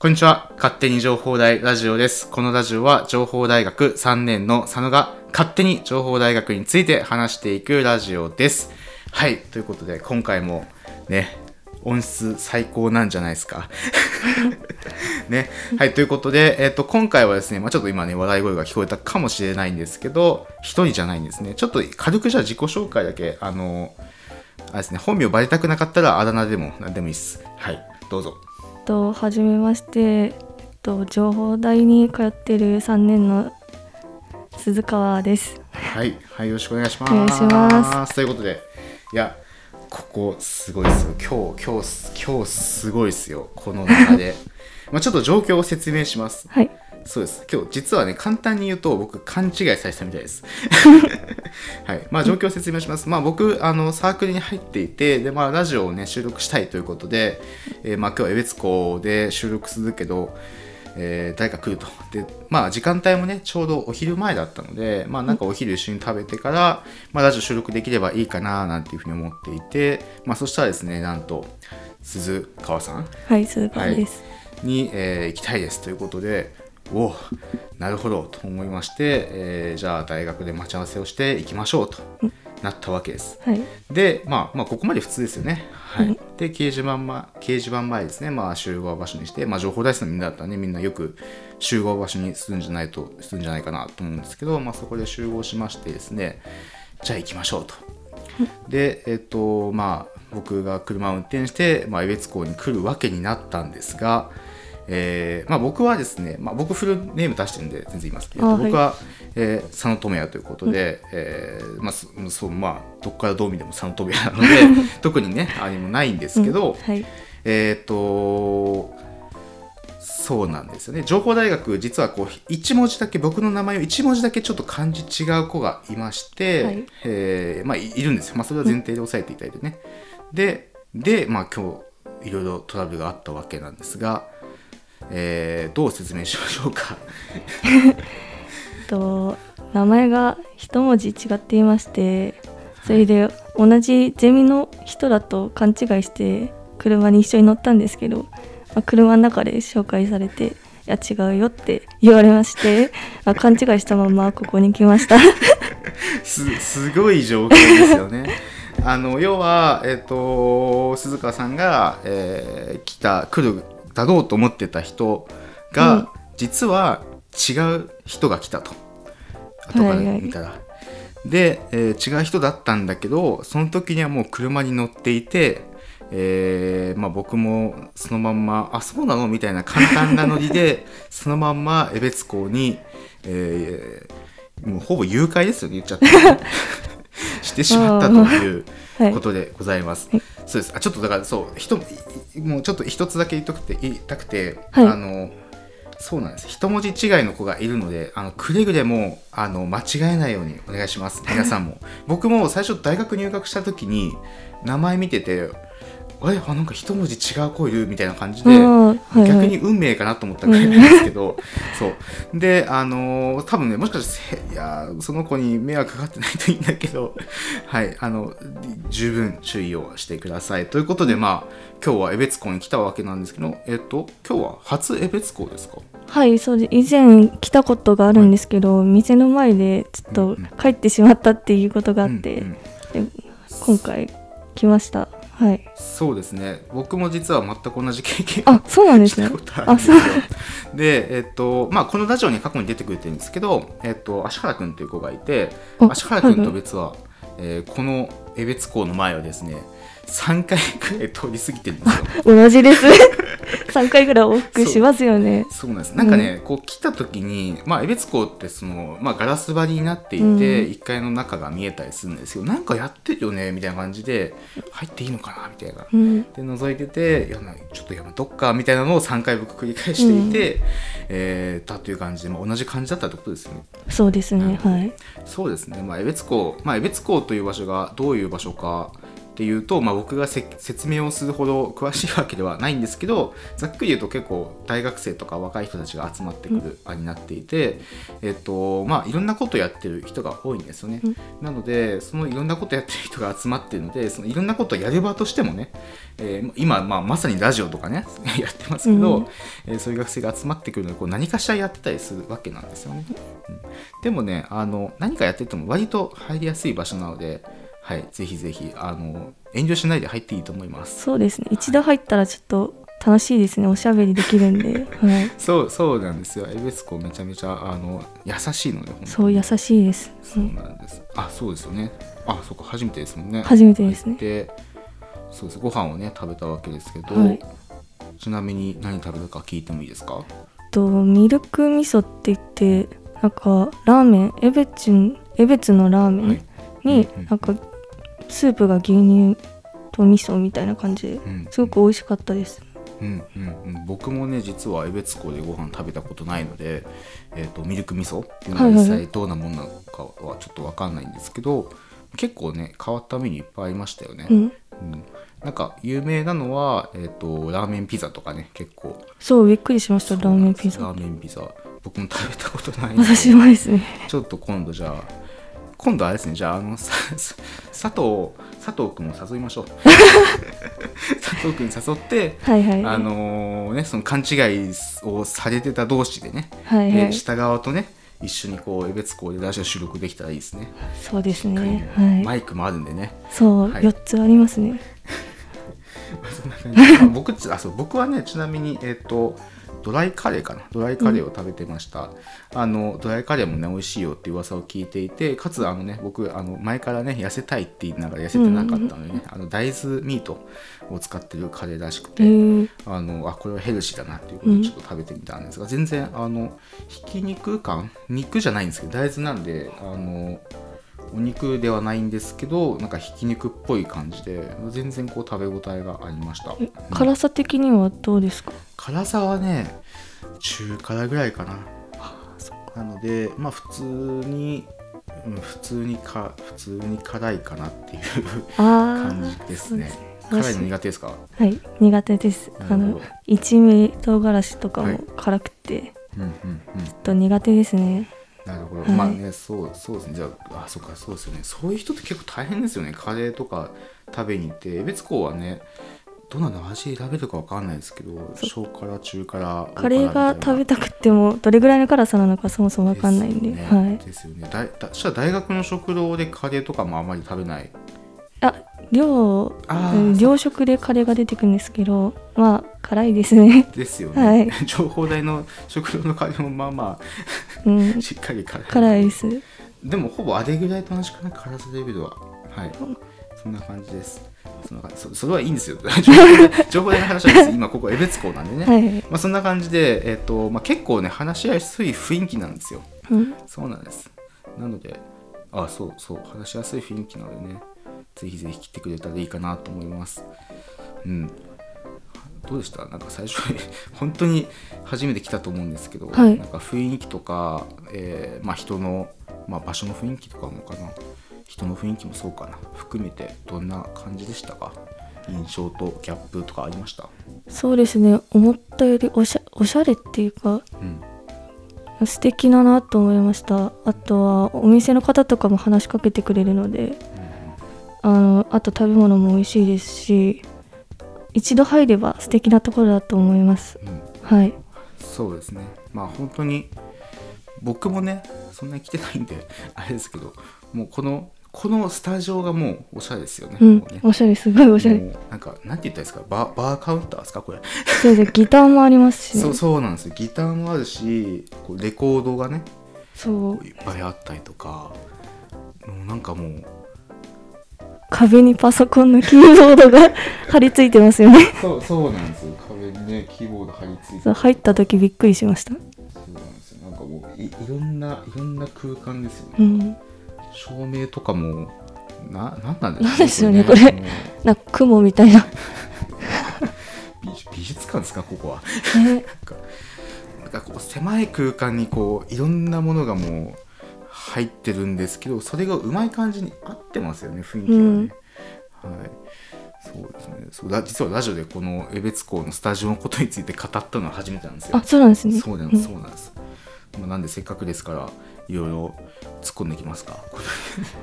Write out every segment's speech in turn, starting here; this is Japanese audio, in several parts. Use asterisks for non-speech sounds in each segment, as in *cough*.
こんにちは。勝手に情報大ラジオです。このラジオは情報大学3年の佐野が勝手に情報大学について話していくラジオです。はい。ということで、今回もね、音質最高なんじゃないですか。*laughs* ね。はい。ということで、えっ、と、今回はですね、まあちょっと今ね、笑い声が聞こえたかもしれないんですけど、一人じゃないんですね。ちょっと軽くじゃあ自己紹介だけ、あの、あれですね、本名バレたくなかったらあだ名でも何でもいいです。はい。どうぞ。とはじめまして、えっと、情報大に通ってる3年の鈴川です。はい、はい、よろしくお願いします。お願いしますということで、いや、ここすごいですよ。今日、今日、今日すごいですよ。この中で。*laughs* まあちょっと状況を説明します。はい。そうです。今日、実はね、簡単に言うと、僕、勘違いされてたみたいです。*laughs* はい。まあ、状況を説明します。まあ、僕、あの、サークルに入っていて、で、まあ、ラジオをね、収録したいということで、えーまあ、今日は江別湖で収録するけど、えー誰か来ると。で、まあ、時間帯もね、ちょうどお昼前だったので、まあ、なんかお昼一緒に食べてから、まあ、ラジオ収録できればいいかな、なんていうふうに思っていて、まあ、そしたらですね、なんと、鈴川さんはい、鈴川です。に、えー行きたいですということでおおなるほどと思いまして、えーじゃあ大学で待ち合わせをして行きましょうとなったわけです。はい。で、まあ、まあここまで普通ですよね。はいうんで掲示板,、ま、掲示板前ですね、まあ、集合場所にして、まあ、情報大生のみんなだったらねみんなよく集合場所にするんじゃないとするんじゃないかなと思うんですけど、まあ、そこで集合しましてですねじゃあ行きましょうと。でえっ、とまあ僕が車を運転して、まあ、江別港に来るわけになったんですが、えーまあ、僕はですね、まあ、僕フルネーム出してるんで全然言いますけど、あはい。僕は、えー佐野智也ということで、えーまあそまあどこからどう見ても佐野智也なので *laughs* 特にねあれもないんですけど、はい。えっ、とそうなんですよね。情報大学実はこう一文字だけ僕の名前を一文字だけちょっと漢字違う子がいまして、はい。えーまあ、いいるんですよ、まあ、それは前提で押さえていただいてね、でで、まあ、今日いろいろトラブルがあったわけなんですが、えーどう説明しましょうか？*laughs* と、名前が一文字違っていまして、それで同じゼミの人だと勘違いして車に一緒に乗ったんですけど、まあ、車の中で紹介されて、いや違うよって言われまして、*laughs* あ勘違いしたままここに来ました。*laughs* すすごい状況ですよね。あの要は、えっと鈴川さんが、えー来た来るだろうと思ってた人が、うん。実は違う人が来たと。後からはいはい。見たら。で、えー違う人だったんだけどその時にはもう車に乗っていて、えーまあ、僕もそのまんま「あそうなの?」みたいな簡単なノリで *laughs* そのまんま江別港に、えーもうほぼ誘拐ですよね言っちゃって。*laughs* してしまったというはいことでございます。はい。そうです。あちょっとだからそうひともうちょっと一つだけ言いたくて言いたくて、はい。あのそうなんです。一文字違いの子がいるのであのくれぐれもあの間違えないようにお願いします。皆さんも。僕も最初大学入学した時に名前見ててあれあなんか一文字違う子いるみたいな感じで、はいはい。逆に運命かなと思ったぐらいなんですけど、そう。であのー多分ねもしかしてせいやその子に迷惑かかってないといいんだけど *laughs* はいあの十分注意をしてください。ということでまあ今日は江別港に来たわけなんですけどえっと今日は初江別港ですか？はい、そうで以前来たことがあるんですけど、店の前でちょっと帰ってしまったっていうことがあって、うんうん。で今回来ました。はい。そうですね僕も実は全く同じ経験あ、そうなんですねあそう。で、えっと、まあ、このラジオに過去に出てくれてるんですけど、えっと、芦原くんという子がいて、あ芦原くんと別は、えーこの江別港の前をですね、3回くらい通り過ぎてるんですよ。同じです。*laughs* 3回ぐらい往復しますよね。そうなんです。なんかね、こう来た時に、まあ、江別港ってその、まあ、ガラス張りになっていて、うん1階の中が見えたりするんですけど、なんかやってるよね、みたいな感じで、入っていいのかな、みたいな。うん。で覗いてていやなちょっとやめとっかみたいなのを3回僕繰り返していて、えーだという感じで、まあ、同じ感じだったってことですよねそうですね。はい。そうですねまあ江別港まあ江別港という場所がどういう場所かっっていうと、まあ、僕がせ説明をするほど詳しいわけではないんですけどざっくり言うと結構大学生とか若い人たちが集まってくる場になっていて、えっとまあ、いろんなことやってる人が多いんですよね。うんなのでそのいろんなことやってる人が集まってるのでそのいろんなことをやる場としてもね、えー今、まあ、まさにラジオとかね *laughs* やってますけど、うんえーそういう学生が集まってくるのでこう何かしらやってたりするわけなんですよね。うんでもねあの何かやってても割と入りやすい場所なので、はい、ぜひぜひあの遠慮しないで入っていいと思います。そうですね。一度入ったらちょっと楽しいですね。おしゃべりできるんで、*laughs* はい、そうそうなんですよ。エベスコめちゃめちゃあの優しいのでそう優しいです、そうなんです。あ、そうですよね。あ、そうか、初めてですもんね。初めてですね。で、そうです。ご飯をね、食べたわけですけど、はい。ちなみに何食べたか聞いてもいいですか？とミルク味噌って言ってなんかラーメン？エベチン？エベツのラーメはい。ンにうんうん。なんかスープが牛乳と味噌みたいな感じ。でうん。すごく美味しかったです。うんうんうん、僕もね実は江別港でご飯食べたことないので、えー、とミルク味噌っていうのは実際どうなもんなのかはちょっと分かんないんですけど、結構ね変わったメニューいっぱいありましたよね、うん。うん。なんか有名なのは、えー、とラーメンピザとかね結構。そうびっくりしましたラーメンピザ。ラーメンピザ。僕も食べたことない私もですね。ちょっと今度じゃあ今度あれですねじゃああの佐藤佐藤君を誘いましょう。*laughs* 佐藤君誘ってはいはい。あのね、その勘違いをされてた同士でね、はいはい。で下側とね一緒にこう江別校でラジオ収録できたらいいですね、そうですね。はい。マイクもあるんでね。そう、はい。4つありますね。*laughs* 僕あそう僕はねちなみにえっ、とドライカレーかな？ドライカレーを食べてました、あのドライカレーもね美味しいよって噂を聞いていてかつあのね僕あの前からね痩せたいって言いながら痩せてなかったのでね、あの大豆ミートを使ってるカレーらしくて、へーあのあこれはヘルシーだなっていうことでちょっと食べてみたんですが、全然あのひき肉感肉じゃないんですけど大豆なんであのお肉ではないんですけどなんかひき肉っぽい感じで全然こう食べ応えがありました、え辛さ的にはどうですか？辛さはね中辛ぐらいかな。なのでまあ普通に、うん、普通にか普通に辛いかなっていうあ感あじですね。辛いの苦手ですか？はい苦手です。あの一味唐辛子とかはいも辛くて、うんうんうん。ちょっと苦手ですねど、はい。まあねそうそうですね。じゃああそうかそうですよね。そういう人って結構大変ですよね。カレーとか食べに行って。江別校はねどんなの味選べるかわかんないですけど小辛中辛カレーが食べたたくってもどれぐらいの辛さなのかそもそもわかんないんで。ですよね。はい。ですよね。だだそしたら大学の食堂でカレーとかもあまり食べないあ量量食でカレーが出てくるんですけどまあ辛いですね。ですよね、はい。*laughs* 情報大の食堂のカレーもまあまうん。あ *laughs* しっかり辛い。辛いです。でもほぼあれぐらいと同じかな辛さレベルは。はい。そんな感じです。そんな感じ。そそれはいいんですよ。*laughs* 情報大情報大の話はです。今ここ江別校なんでね、はい。まあ、そんな感じで、えっとまあ、結構ね話しやすい雰囲気なんですよ。うん。そうなんです。なのであそうそう。話しやすい雰囲気なのでねぜひぜひ来てくれたらいいかなと思います。うん。どうでした？なんか最初に *laughs* 本当に初めて来たと思うんですけど、はい。なんか雰囲気とか、えーまあ、人の、まあ、場所の雰囲気とかもかな。人の雰囲気もそうかな。含めてどんな感じでしたか？印象とギャップとかありました？そうですね。思ったよりおしゃおしゃれっていうかうん。素敵だなと思いました。あとはお店の方とかも話しかけてくれるのであのあと食べ物も美味しいですし一度入れば素敵なところだと思います。うん。うんはい。そうですね。まあ本当に僕もねそんなに来てないんで *laughs* あれですけどもうこのこのスタジオがもうおしゃれですよね。うん。ね。おしゃれすごいおしゃれ。なんかなんて言ったらいいですか？バーバーカウンターですか？これ。そうです。*laughs* ギターもありますしね。そうそうなんですよ。ギターもあるしこうレコードがねそういっぱいあったりとかもうなんかもう壁にパソコンのキーボードが貼り付いてますよね。*laughs* そうそうなんです。よ壁にねキーボード貼り付いて。入った時びっくりしました。そうなんですよ。なんかもういいろんないろんな空間ですよね。うん。照明とかもななんなんでなんですよねもうなんか雲みたいな。*laughs* 美美術館ですか？ここは。ね。なんかなんかこう狭い空間にこういろんなものがもう入ってるんですけどそれがうまい感じに合ってますよね雰囲気がね、うんはい。そうですね。そうだ実はラジオでこの江別校のスタジオのことについて語ったのは初めてなんですよ。あそうなんですね。そうなんです、そうなんです。まあ、なんでせっかくですから、いろいろ突っ込んでいきますか？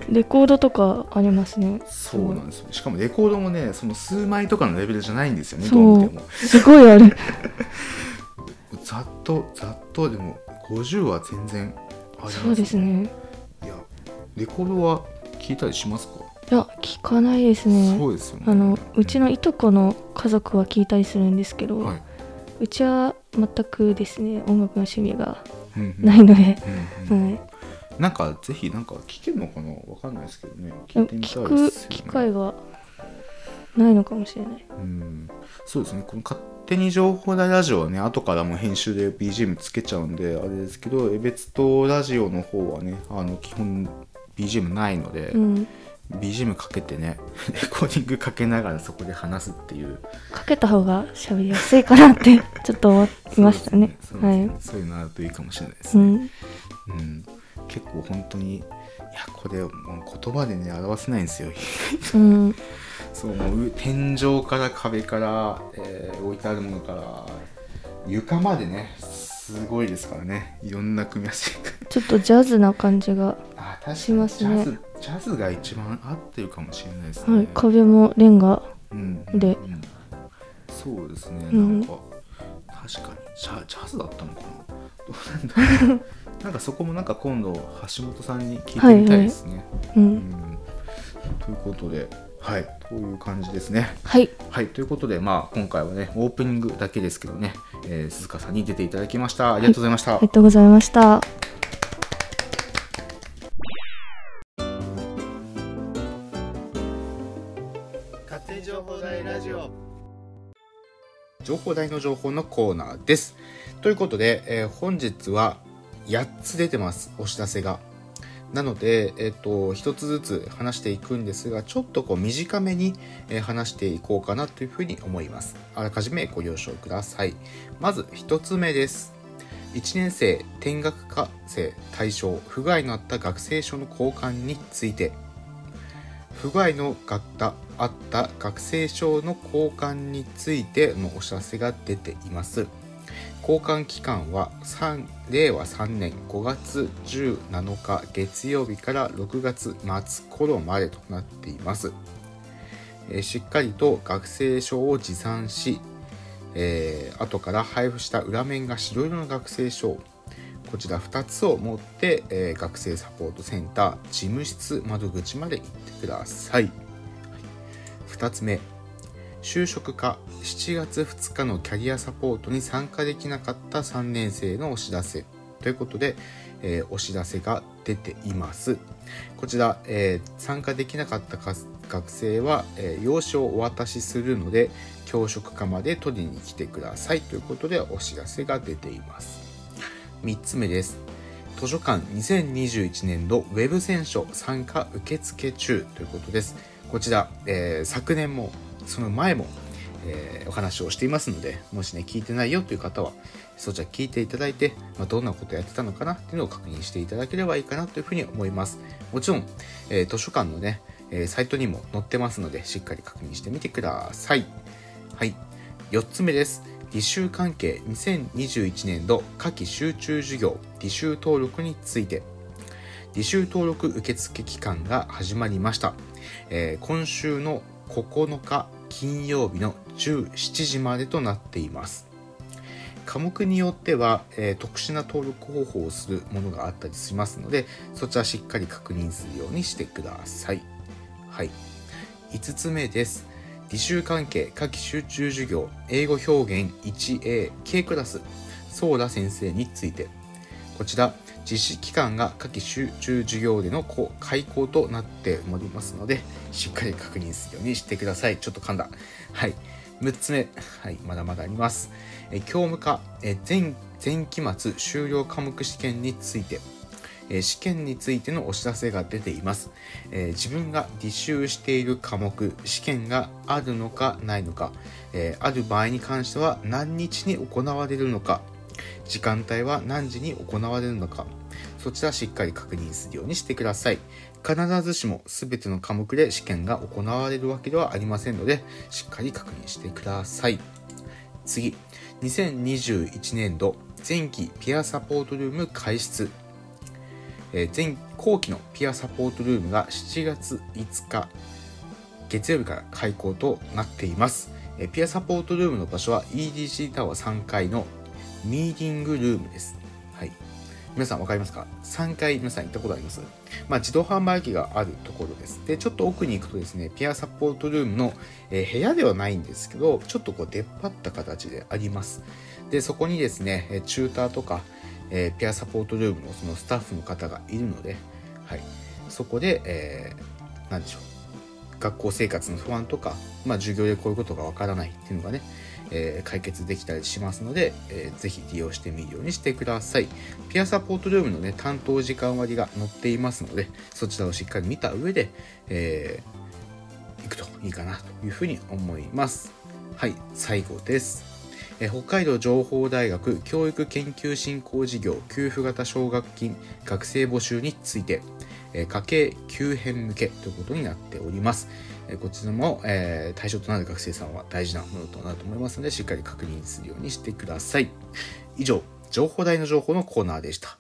レコードとかありますね。そうなんですよ。しかもレコードもね、その数枚とかのレベルじゃないんですよね、どう見ても。すごいあるざっと、ざっとでも、50は全然あります、そうです。ね。いや、レコードは聞いたりしますか、いや聞かないですね。そうですよね。あのうちのいとこの家族は聞いたりするんですけど、はい。うちは全くですね音楽の趣味がないので、うんうんはい、なんかぜひなんか聞けるのかな？わかんないですけどね。聞いてみたい聞く機会がないのかもしれない。うん。そうですね。この勝手に情報大ラジオはね後からも編集で BGM つけちゃうんであれですけど江別とラジオの方はねあの基本 BGM ないので、うん。BGM かけてね *laughs* レコーディングかけながらそこで話すっていう。かけた方が喋りやすいかなって *laughs* ちょっと思いましたね。そうですね。はい。そういうのあるといいかもしれないですね、うん。うん。結構本当にいやこれもう言葉でね表せないんですよ。うん。*laughs* そうもう天井から壁から、えー置いてあるものから床までねすごいですからね。いろんな組み合わせが。ちょっとジャズな感じが、しますね。ジャズが一番合ってるかもしれないですね、はい、壁もレンガうんでうん。そうですね。うん。なんか、確かに。ジャジャズだったのかな？どうなんだろう。*laughs* なんかそこもなんか今度橋本さんに聞いてみたいですね、ううん。ん。ということではい。という感じですね。はい。はい、ということで、まあ、今回はね、オープニングだけですけどね、えー鈴鹿さんに出ていただきました。ありがとうございました。ありがとうございました勝手に情報大ラジオ。情報大の情報のコーナーです。ということで、えー本日は8つ出てます、お知らせが。なので、えっ、と、一つずつ話していくんですが、ちょっとこう短めに、え話していこうかなというふうに思います。あらかじめご了承ください。まず一つ目です。1年生転学科生対象不具合のあった学生証の交換について不具合のがったあった学生証の交換についてのお知らせが出ています交換期間は3令和3年5月17日月曜日から6月末頃までとなっています。えーしっかりと学生証を持参しえー後から配布した裏面が白色の学生証。こちら2つを持って、えー学生サポートセンター事務室窓口まで行ってください、はい。2つ目。就職か7月2日のキャリアサポートに参加できなかった3年生のお知らせ。ということで、えーお知らせが出ています。こちら、えー参加できなかったか学生は、えー用紙をお渡しするので教職課まで取りに来てください。ということでお知らせが出ています。3つ目です。図書館2021年度ウェブ選書参加受付中。ということです。こちら、えー昨年もその前も、えーお話をしていますのでもしね聞いてないよという方はそちら聞いていただいて、まあ、どんなことやってたのかなっていうのを確認していただければいいかなというふうに思います。もちろん、えー図書館のね、えーサイトにも載ってますのでしっかり確認してみてください。はい。4つ目です。履修関係2021年度夏季集中授業履修登録について。履修登録受付期間が始まりました、えー今週の9日金曜日の17時までとなっています。科目によっては、えー特殊な登録方法をするものがあったりしますのでそちらしっかり確認するようにしてください。はい。5つ目です。履修関係夏季集中授業英語表現 1A K クラスソーラ先生について。こちら実施期間が夏季集中授業での開講となっておりますのでしっかり確認するようにしてください。ちょっと噛んだ。はい。6つ目。はい。まだまだあります。え教務課。え前前期末修了科目試験について。え試験についてのお知らせが出ています、え自分が履修している科目試験があるのかないのか、えある場合に関しては何日に行われるのか。時間帯は何時に行われるのかそちらしっかり確認するようにしてください。必ずしも全ての科目で試験が行われるわけではありませんので、しっかり確認してください。次、2021年度前期ピアサポートルーム開出。えー、前後期のピアサポートルームが7月5日月曜日から開校となっています。ピアサポートルームの場所は EDC タワー3階のミーティングルームです。はい。皆さん分かりますか ?3 回皆さん行ったことあります？まあ、自動販売機があるところです。で、ちょっと奥に行くとですね、ピアサポートルームの、えー、部屋ではないんですけど、ちょっとこう出っ張った形であります。で、そこにですね、チューターとか、えー、ピアサポートルームのそのスタッフの方がいるので、はい。そこで、えー、何でしょう。学校生活の不安とか、まあ、授業でこういうことがわからないっていうのがね、えー、解決できたりしますので、えー、ぜひ利用してみるようにしてください。ピアサポートルームのね、担当時間割が載っていますので、そちらをしっかり見た上で、えー、行くといいかなというふうに思います。はい、最後です。北海道情報大学教育研究振興事業給付型奨学金学生募集について、家計急変向けということになっております。こちらも、え、対象となる学生さんは大事なものとなると思いますので、しっかり確認するようにしてください。以上、情報台の情報のコーナーでした。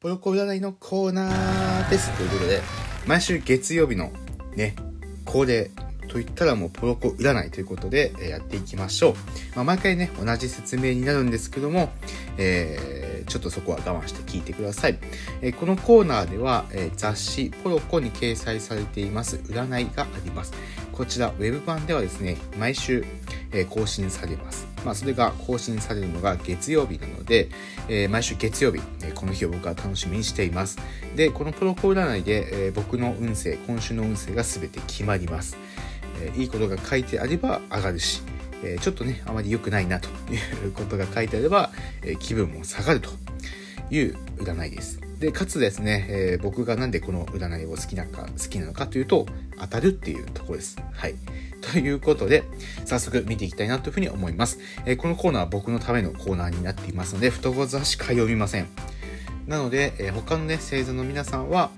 ポロコ占いのコーナーです。ということで、毎週月曜日のね、恒例といったらもうポロコ占いということで、えやっていきましょう。まあ、毎回ね、同じ説明になるんですけども、えー、ちょっとそこは我慢して聞いてください。え、このコーナーでは、え、雑誌ポロコに掲載されています占いがあります。こちら、ウェブ版ではですね、毎週、え更新されます。まあ、それが更新されるのが月曜日なので、え毎週月曜日、えこの日を僕は楽しみにしています。で、このプロコ占いで、え僕の運勢、今週の運勢が全て決まります。えいいことが書いてあれば上がるし、えちょっとね、あまり良くないなということが書いてあれば、え気分も下がるという占いです。で、かつですね、え、僕がなんでこの占いを好きなか、好きなのかというと、当たるっていうところです。はい。ということで、早速見ていきたいなというふうに思います。えー、このコーナーは僕のためのコーナーになっていますので、太ござしか読みません。なので、えー、他のね、星座の皆さんは、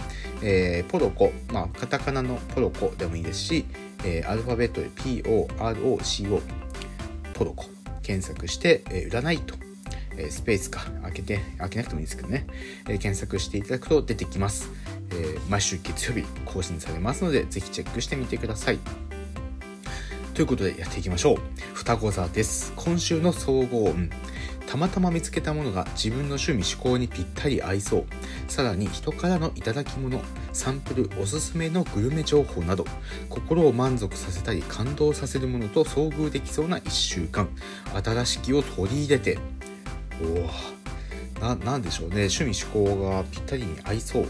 えー、ポロコ、まあ、カタカナのポロコでもいいですし、え、アルファベットで POROCO、ポロコ、検索して、えー、占いと、え、スペースか、開けて、開けなくてもいいですけどね、え、検索していただくと出てきます。え、毎週月曜日更新されますので、ぜひチェックしてみてください。ということでやっていきましょう。双子座です。今週の総合運。たまたま見つけたものが自分の趣味思考にぴったり合いそうさらに人からの頂き物サンプルおすすめのグルメ情報など心を満足させたり感動させるものと遭遇できそうな1週間新しきを取り入れて。おお何でしょうね。趣味趣向がぴったりに合いそう。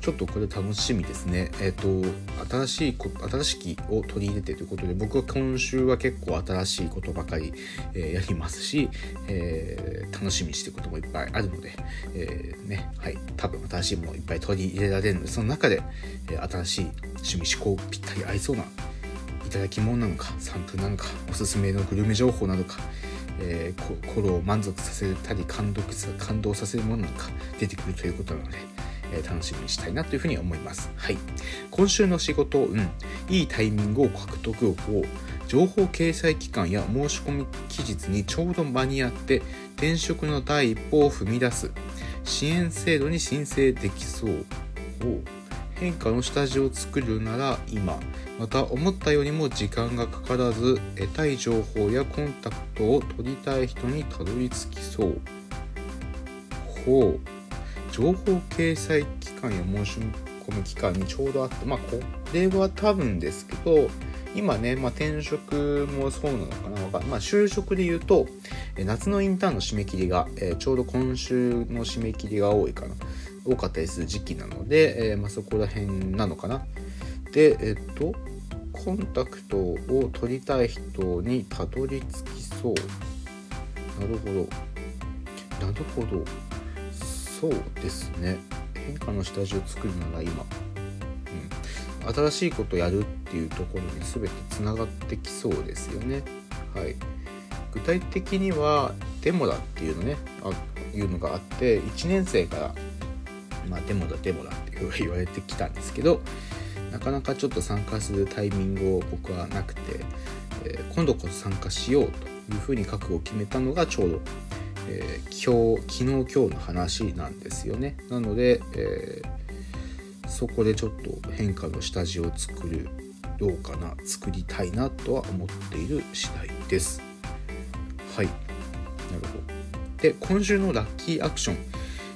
ちょっとこれ楽しみですね。えっ、ー、と、新しいこ、新しきを取り入れてということで、僕は今週は結構新しいことばかり、えー、やりますし、えー、楽しみにしてることもいっぱいあるので、え、ね、はい、多分新しいものいっぱい取り入れられるので、その中で、え新しい趣味思考ぴったり合いそうな、いただき物なのか、サンプルなのか、おすすめのグルメ情報なのか、えー、心を満足させたり感動感動させるものなんか出てくるということなので、え楽しみにしたいなというふうに思います。はい。今週の仕事運、いいタイミングを獲得を情報掲載期間や申し込み期日にちょうど間に合って転職の第一歩を踏み出す。支援制度に申請できそう。を変化の下地を作るなら今。また思ったよりも時間がかからず得たい情報やコンタクトを取りたい人にたどり着きそう。ほう。情報掲載期間や申し込み期間にちょうどあって、まあ、これは多分ですけど、今ね、まあ、転職もそうなのかな、まあ、就職で言うと、夏のインターンの締め切りが、えー、ちょうど今週の締め切りが多いかな、多かったりする時期なので、えー、まあ、そこら辺なのかな。で、えっと、コンタクトを取りたい人にたどり着きそう。なるほど。なるほど。そうですね。変化の下地を作るなら今、うん、新しいことやるっていうところに全てつながってきそうですよね。はい。具体的にはデモラっていうのねあいうのがあって1年生からまあデモだデモだっていう言われてきたんですけどなかなかちょっと参加するタイミングを僕はなくて、えー今度こそ参加しようというふうに覚悟を決めたのがちょうど、えー今日昨日今日の話なんですよね。なので、えーそこでちょっと変化の下地を作るどうかな作りたいなとは思っている次第です。はい。なるほど。で今週のラッキーアクション。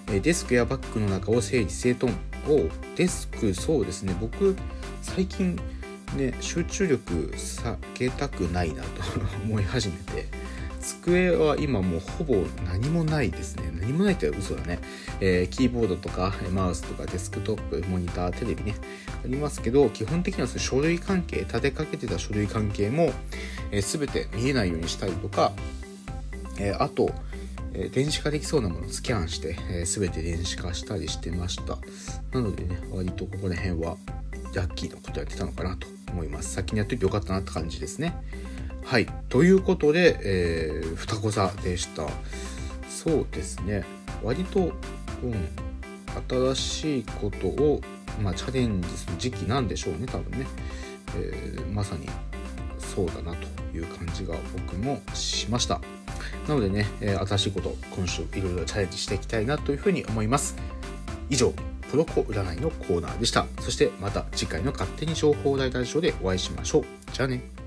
えーデスクやバッグの中を整理整頓。をデスクそうですね。僕最近ね集中力下げたくないなと思い始めて。机は今もうほぼ何もないですね。何もないって嘘だね、えーキーボードとかマウスとかデスクトップモニターテレビね。ありますけど基本的にはその書類関係立てかけてた書類関係も、えー全て見えないようにしたりとか、えーあとえ電子化できそうなものをスキャンして、えー全て電子化したりしてました。なのでね割とここら辺はラッキーなことやってたのかなと思います。先にやっといてよかったなって感じですね。はい。ということで、えー、双子座でした。そうですね。割と、うん、新しいことを、まあ、チャレンジする時期なんでしょうね多分ね、えーまさにそうだなという感じが僕もしました。なのでね、えー新しいこと今週いろいろチャレンジしていきたいなというふうに思います。以上プロコ占いのコーナーでした。そしてまた次回の勝手に情報大ラジオでお会いしましょう。じゃあね。